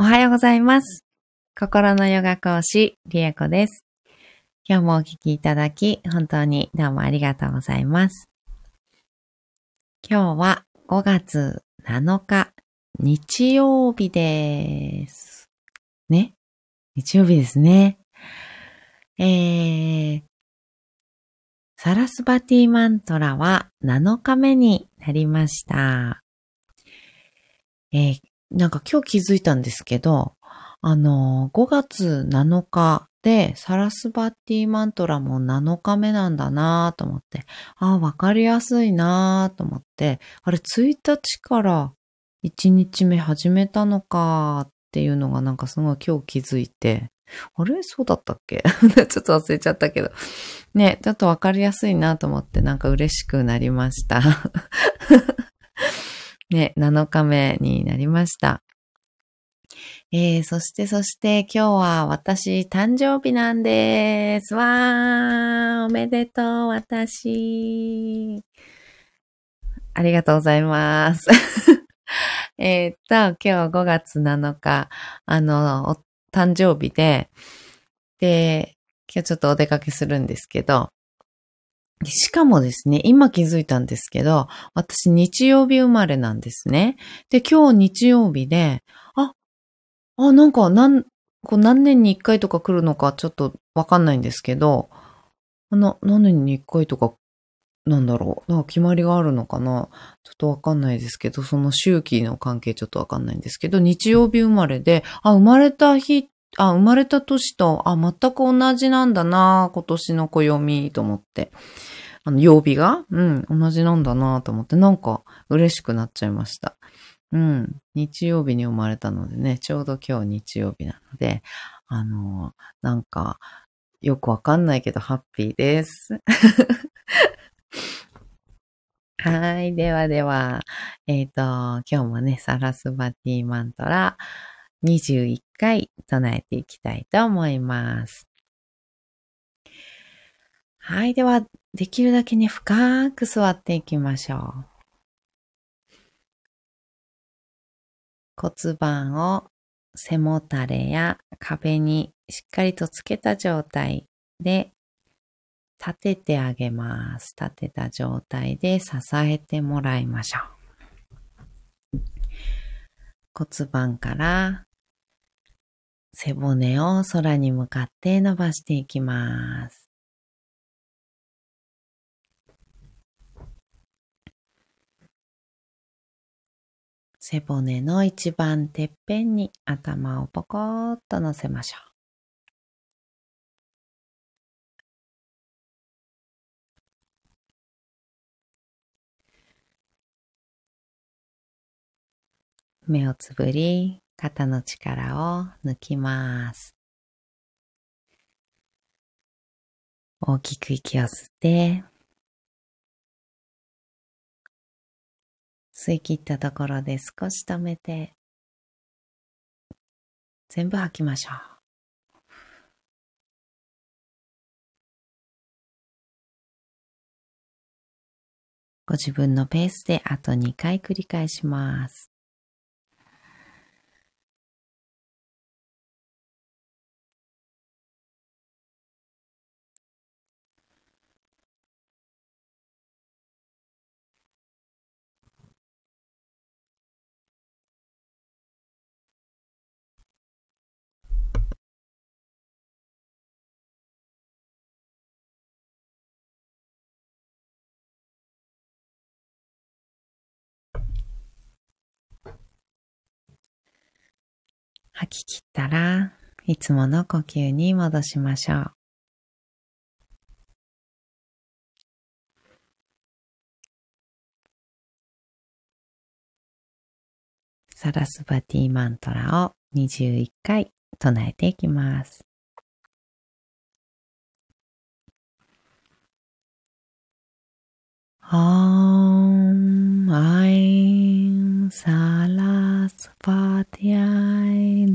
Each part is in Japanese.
おはようございます。心のヨガ講師、リエコです。今日もお聞きいただき、本当にどうもありがとうございます。今日は5月7日、日曜日です。ね？日曜日ですね。えー、サラスバティマントラは7日目になりました。えーなんか今日気づいたんですけど、あの、5月7日でサラスバッティマントラも7日目なんだなぁと思って、ああ、わかりやすいなぁと思って、あれ1日から1日目始めたのかっていうのがなんかすごい今日気づいて、あれ？そうだったっけ？ちょっと忘れちゃったけど。ね、ちょっとわかりやすいなと思ってなんか嬉しくなりました。ね、7日目になりました。えー、そしてそして今日は私誕生日なんです。わー、おめでとう、私。ありがとうございます。えっと、今日5月7日、あの、誕生日で、で、今日ちょっとお出かけするんですけど、しかもですね、今気づいたんですけど、私日曜日生まれなんですね。で、今日日曜日で、あ、あ、なんか何、こう何年に一回とか来るのかちょっとわかんないんですけど、な、何年に一回とか、なんだろう。なんか決まりがあるのかなちょっとわかんないですけど、その周期の関係ちょっとわかんないんですけど、日曜日生まれで、あ、生まれた日、あ、生まれた年と、あ、全く同じなんだな今年の暦と思って。あの、曜日がうん、同じなんだなと思って、なんか嬉しくなっちゃいました。うん、日曜日に生まれたのでね、ちょうど今日日曜日なので、あの、なんか、よくわかんないけど、ハッピーです。はい。ではでは、えっ、と、今日もね、サラスバティマントラ21回唱えていきたいと思います。はい。では、できるだけね、深く座っていきましょう。骨盤を背もたれや壁にしっかりとつけた状態で立ててあげます。立てた状態で支えてもらいましょう。骨盤から背骨を空に向かって伸ばしていきます。背骨の一番てっぺんに頭をポコーっと乗せましょう。目をつぶり、肩の力を抜きます。大きく息を吸って、吸い切ったところで少し止めて、全部吐きましょう。ご自分のペースであと2回繰り返します。吐き切ったらいつもの呼吸に戻しましょう。サラスバティマントラを21回唱えていきます。Om Aim Sarasvatyai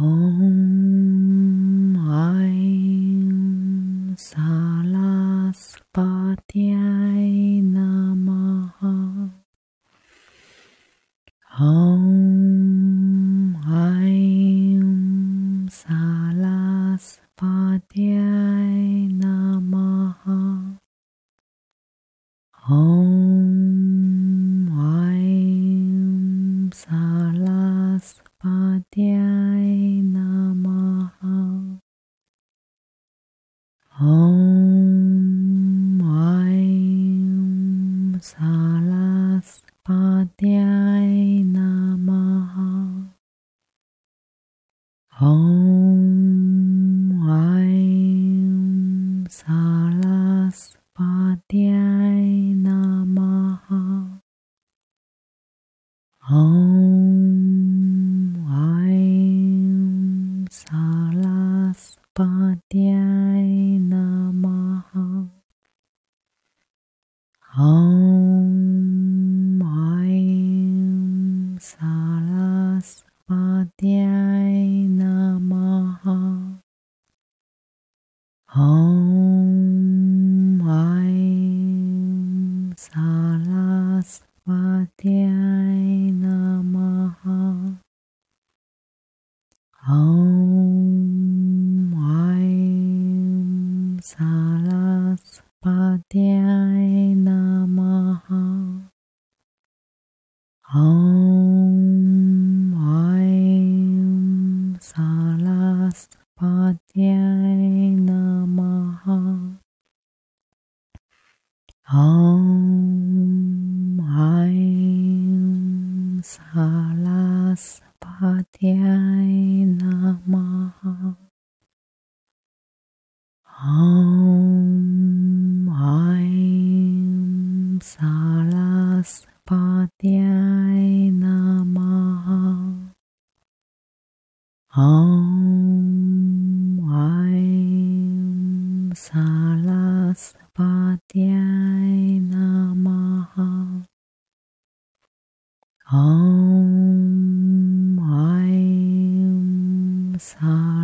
Oh. Om Aim 萨拉斯巴甸。Om Aim Sai.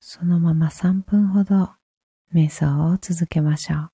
そのまま3分ほど瞑想を続けましょう。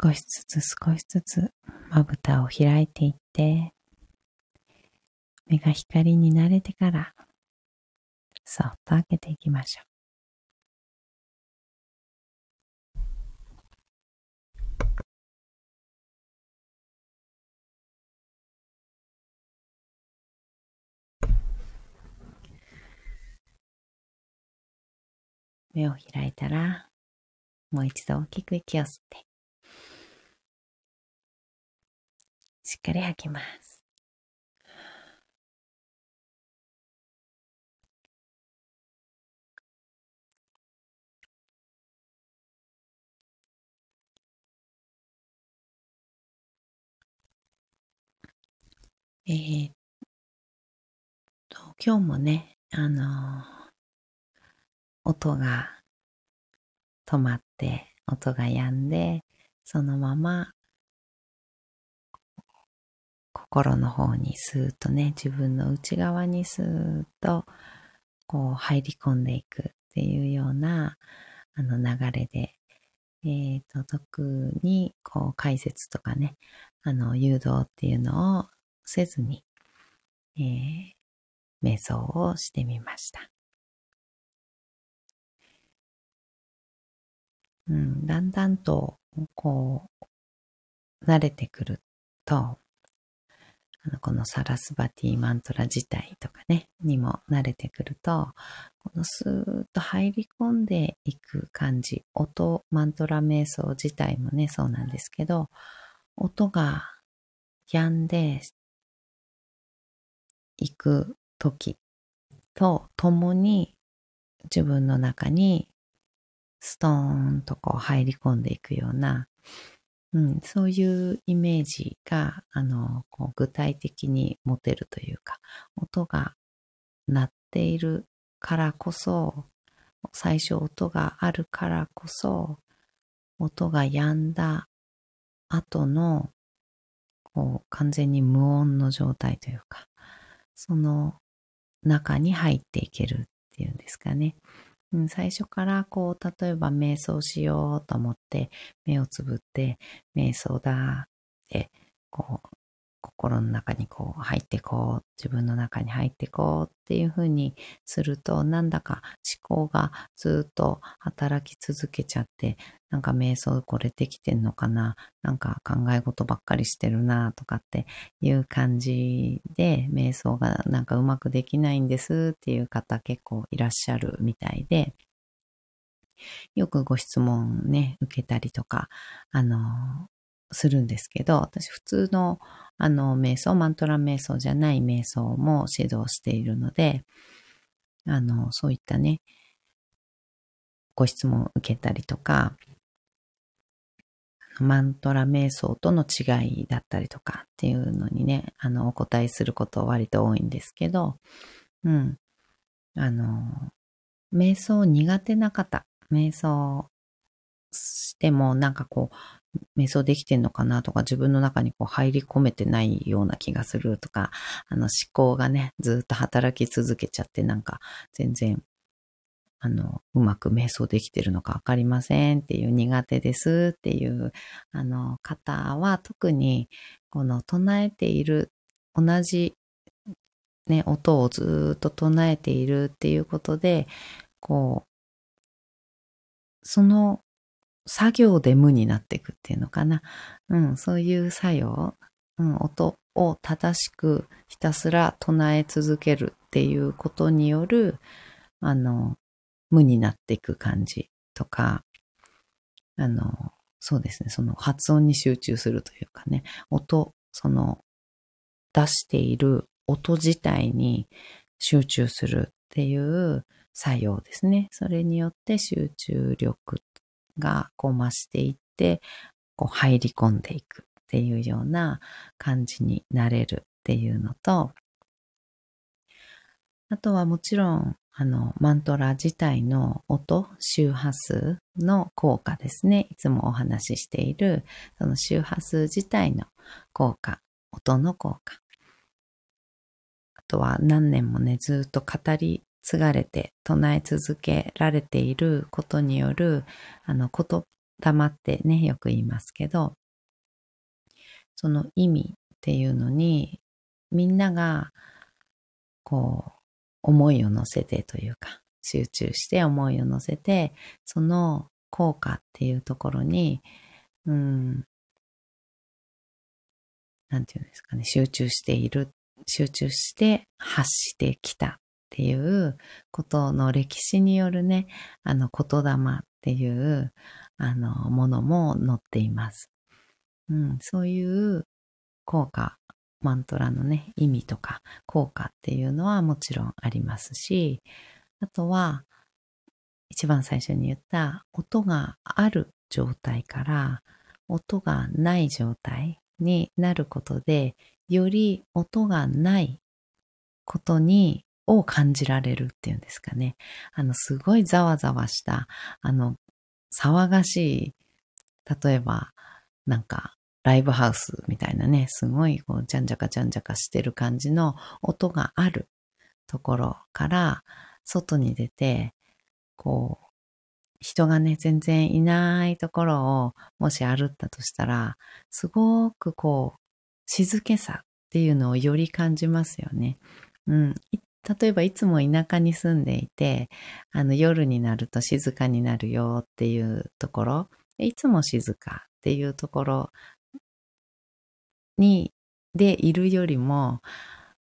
少しずつ少しずつまぶたを開いていって、目が光に慣れてから、そっと開けていきましょう。目を開いたら、もう一度大きく息を吸って、しっかり吐きます。えー、っと、今日もね、あのー、音が止まって、音が止んで、そのまま心の方にスーッとね、自分の内側にスーッとこう入り込んでいくっていうようなあの流れで、えっ、ー、と、特にこう解説とかね、あの誘導っていうのをせずに、えー、瞑想をしてみました。うん、だんだんとこう慣れてくると、このサラスバティマントラ自体とかね、にも慣れてくると、このスーッと入り込んでいく感じ、音、マントラ瞑想自体もね、そうなんですけど、音が止んでいく時と共に自分の中にストーンとこう入り込んでいくようなうん、そういうイメージが、あの、こう具体的に持てるというか、音が鳴っているからこそ、最初音があるからこそ、音が止んだ後の、こう、完全に無音の状態というか、その中に入っていけるっていうんですかね。最初からこう、例えば瞑想しようと思って目をつぶって瞑想だってこう心の中にこう入ってこう、自分の中に入ってこうっていうふうにすると、なんだか思考がずっと働き続けちゃって、なんか瞑想これできてんのかななんか考え事ばっかりしてるなとかっていう感じで、瞑想がなんかうまくできないんですっていう方結構いらっしゃるみたいで、よくご質問ね、受けたりとか、あの、するんですけど、私普通のあの瞑想、マントラ瞑想じゃない瞑想も指導しているので、あの、そういったね、ご質問を受けたりとか、マントラ瞑想との違いだったりとかっていうのにね、あの、お答えすること割と多いんですけど、うん。あの、瞑想苦手な方、瞑想してもなんかこう、瞑想できてんのかなとか、自分の中にこう入り込めてないような気がするとか、あの思考がね、ずっと働き続けちゃって、なんか全然あの、うまく瞑想できてるのかわかりませんっていう苦手ですっていうあの方は特にこの唱えている同じね、音をずっと唱えているっていうことで、こう、その作業で無になっていくっていうのかな。うん、そういう作用、うん、音を正しくひたすら唱え続けるっていうことによる、あの、無になっていく感じとか、あの、そうですね、その発音に集中するというかね、音、その出している音自体に集中するっていう作用ですね。それによって集中力がこう増していって、こう入り込んでいくっていうような感じになれるっていうのと、あとはもちろん、あの、マントラ自体の音、周波数の効果ですね。いつもお話ししている、その周波数自体の効果、音の効果。あとは何年もね、ずっと語り継がれて唱え続けられていることによる、あの、言霊ってね、よく言いますけど、その意味っていうのに、みんなが、こう、思いを乗せてというか、集中して思いを乗せて、その効果っていうところに、うん、なんていうんですかね、集中している、集中して発してきたっていうことの歴史によるね、あの言霊っていうあのものも載っています。うん、そういう効果、マントラのね、意味とか効果っていうのはもちろんありますし、あとは一番最初に言った音がある状態から音がない状態になることで、より音がないことにを感じられるっていうんですかね。あの、すごいざわざわした、あの、騒がしい、例えば、なんか、ライブハウスみたいなね、すごい、こう、じゃんじゃかじゃんじゃかしてる感じの音があるところから、外に出て、こう、人がね、全然いないところを、もし歩ったとしたら、すごくこう、静けさっていうのをより感じますよね。うん。例えばいつも田舎に住んでいて、あの夜になると静かになるよっていうところ、いつも静かっていうところに、でいるよりも、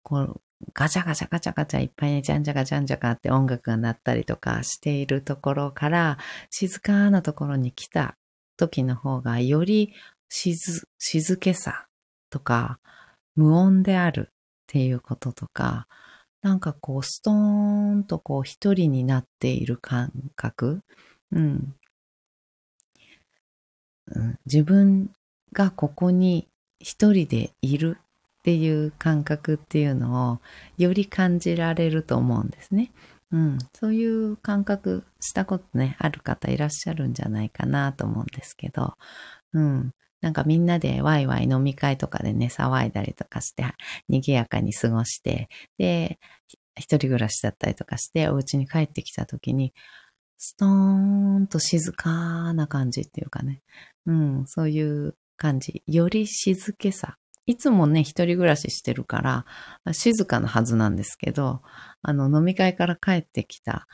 こう、ガチャガチャガチャガチャいっぱいね、じゃんじゃかじゃんじゃかって音楽が鳴ったりとかしているところから、静かなところに来た時の方が、より静、静けさとか、無音であるっていうこととか、なんかこう、ストーンとこう、一人になっている感覚、うん、自分がここに一人でいるっていう感覚っていうのをより感じられると思うんですね。うん、そういう感覚したことね、ある方いらっしゃるんじゃないかなと思うんですけど、うん、なんかみんなでワイワイ飲み会とかでね、騒いだりとかして、賑やかに過ごして、で、一人暮らしだったりとかして、お家に帰ってきた時に、ストーンと静かな感じっていうかね、うん、そういう感じ。より静けさ。いつもね、一人暮らししてるから、静かなはずなんですけど、あの、飲み会から帰ってきた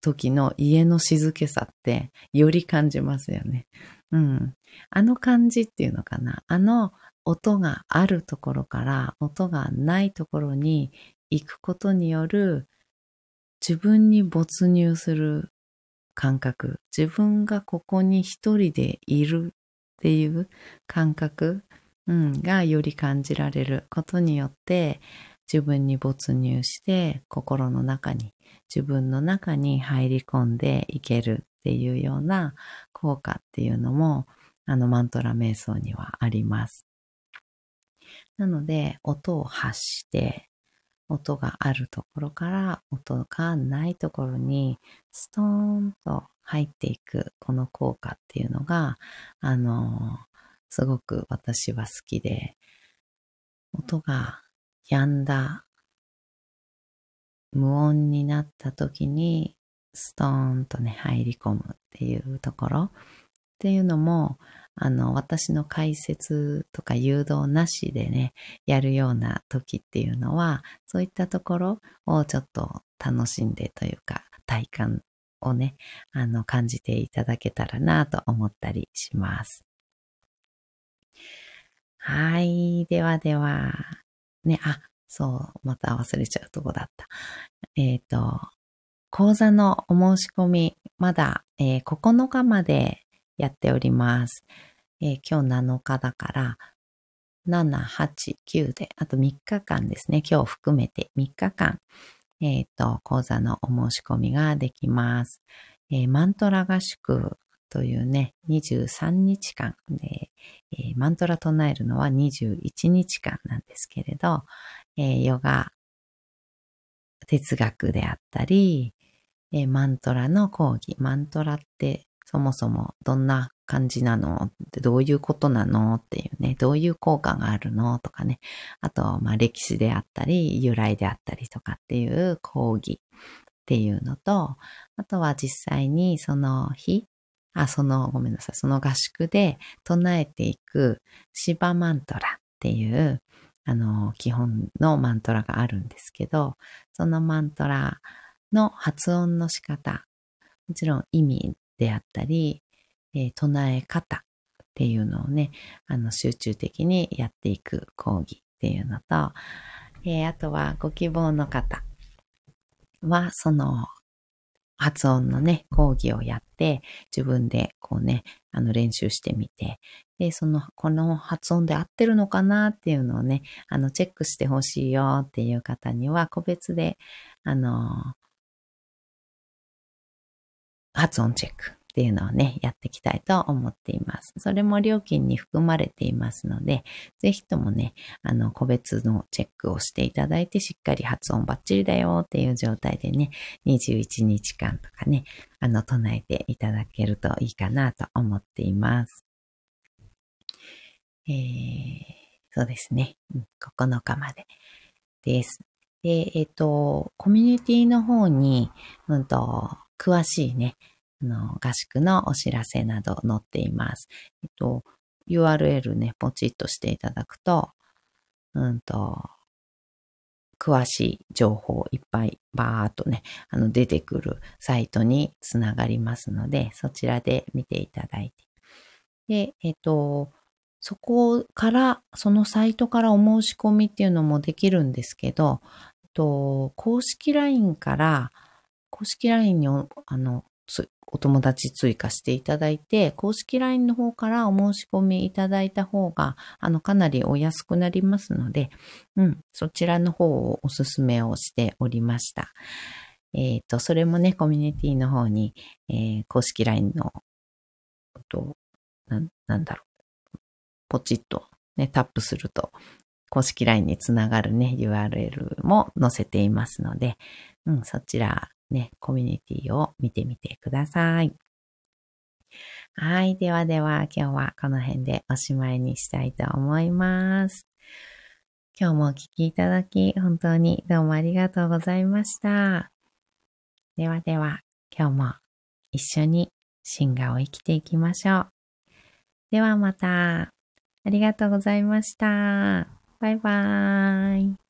時の家の静けさって、より感じますよね。うん。あの感じっていうのかな。あの音があるところから音がないところに行くことによる自分に没入する感覚。自分がここに一人でいるっていう感覚、うん、がより感じられることによって自分に没入して心の中に自分の中に入り込んでいけるっていうような効果っていうのも、あのマントラ瞑想にはあります。なので、音を発して、音があるところから音がないところにストーンと入っていくこの効果っていうのが、あの、すごく私は好きで、音が止んだ、無音になった時にストーンとね、入り込むっていうところっていうのも、あの、私の解説とか誘導なしでね、やるような時っていうのは、そういったところをちょっと楽しんでというか、体感をね、あの、感じていただけたらなと思ったりします。はい。ではでは、ね、あ、そう、また忘れちゃうとこだった。えっ、ー、と、講座のお申し込み、まだ、えー、9日までやっております。えー、今日7日だから、7、8、9で、あと3日間ですね。今日含めて3日間、えっ、ー、と、講座のお申し込みができます。えー、マントラ合宿というね、23日間で、えマントラ唱えるのは21日間なんですけれど、えヨガ、哲学であったり、えマントラの講義、マントラってそもそもどんな感じなの？ってどういうことなの？っていうね、どういう効果があるの？とかね、あと、まあ歴史であったり、由来であったりとかっていう講義っていうのと、あとは実際にその日、あ、その、ごめんなさい、その合宿で唱えていくシバマントラっていう、あの、基本のマントラがあるんですけど、そのマントラの発音の仕方、もちろん意味であったり、えー、唱え方っていうのをね、あの、集中的にやっていく講義っていうのと、えー、あとはご希望の方は、その、発音のね、講義をやって、自分でこうね、あの練習してみて、で、その、この発音で合ってるのかなっていうのをね、あの、チェックしてほしいよっていう方には、個別で、あの、発音チェックっていうのをね、やっていきたいと思っています。それも料金に含まれていますので、ぜひともね、あの、個別のチェックをしていただいて、しっかり発音バッチリだよっていう状態でね、21日間とかね、あの、唱えていただけるといいかなと思っています。えー、そうですね。9日までです。で、えっ、ー、と、コミュニティの方に、うんと、詳しいね、あの、合宿のお知らせなど載っています。えっと、URL ね、ポチッとしていただくと、うんと、詳しい情報いっぱいバーっとね、あの出てくるサイトにつながりますので、そちらで見ていただいて。で、えっと、そこから、そのサイトからお申し込みっていうのもできるんですけど、と、公式 LINE から、公式 LINE にあのお友達追加していただいて、公式 LINE の方からお申し込みいただいた方が、あの、かなりお安くなりますので、うん、そちらの方をお勧めをしておりました。えっ、ー、と、それもね、コミュニティの方に、えー、公式 LINE の、とな、なんだろう、ポチッとね、タップすると、公式 LINE につながるね、URL も載せていますので、うん、そちらね、コミュニティを見てみてください。はい。ではでは、今日はこの辺でおしまいにしたいと思います。今日もお聴きいただき、本当にどうもありがとうございました。ではでは、今日も一緒に進化を生きていきましょう。ではまた。ありがとうございました。バイバーイ。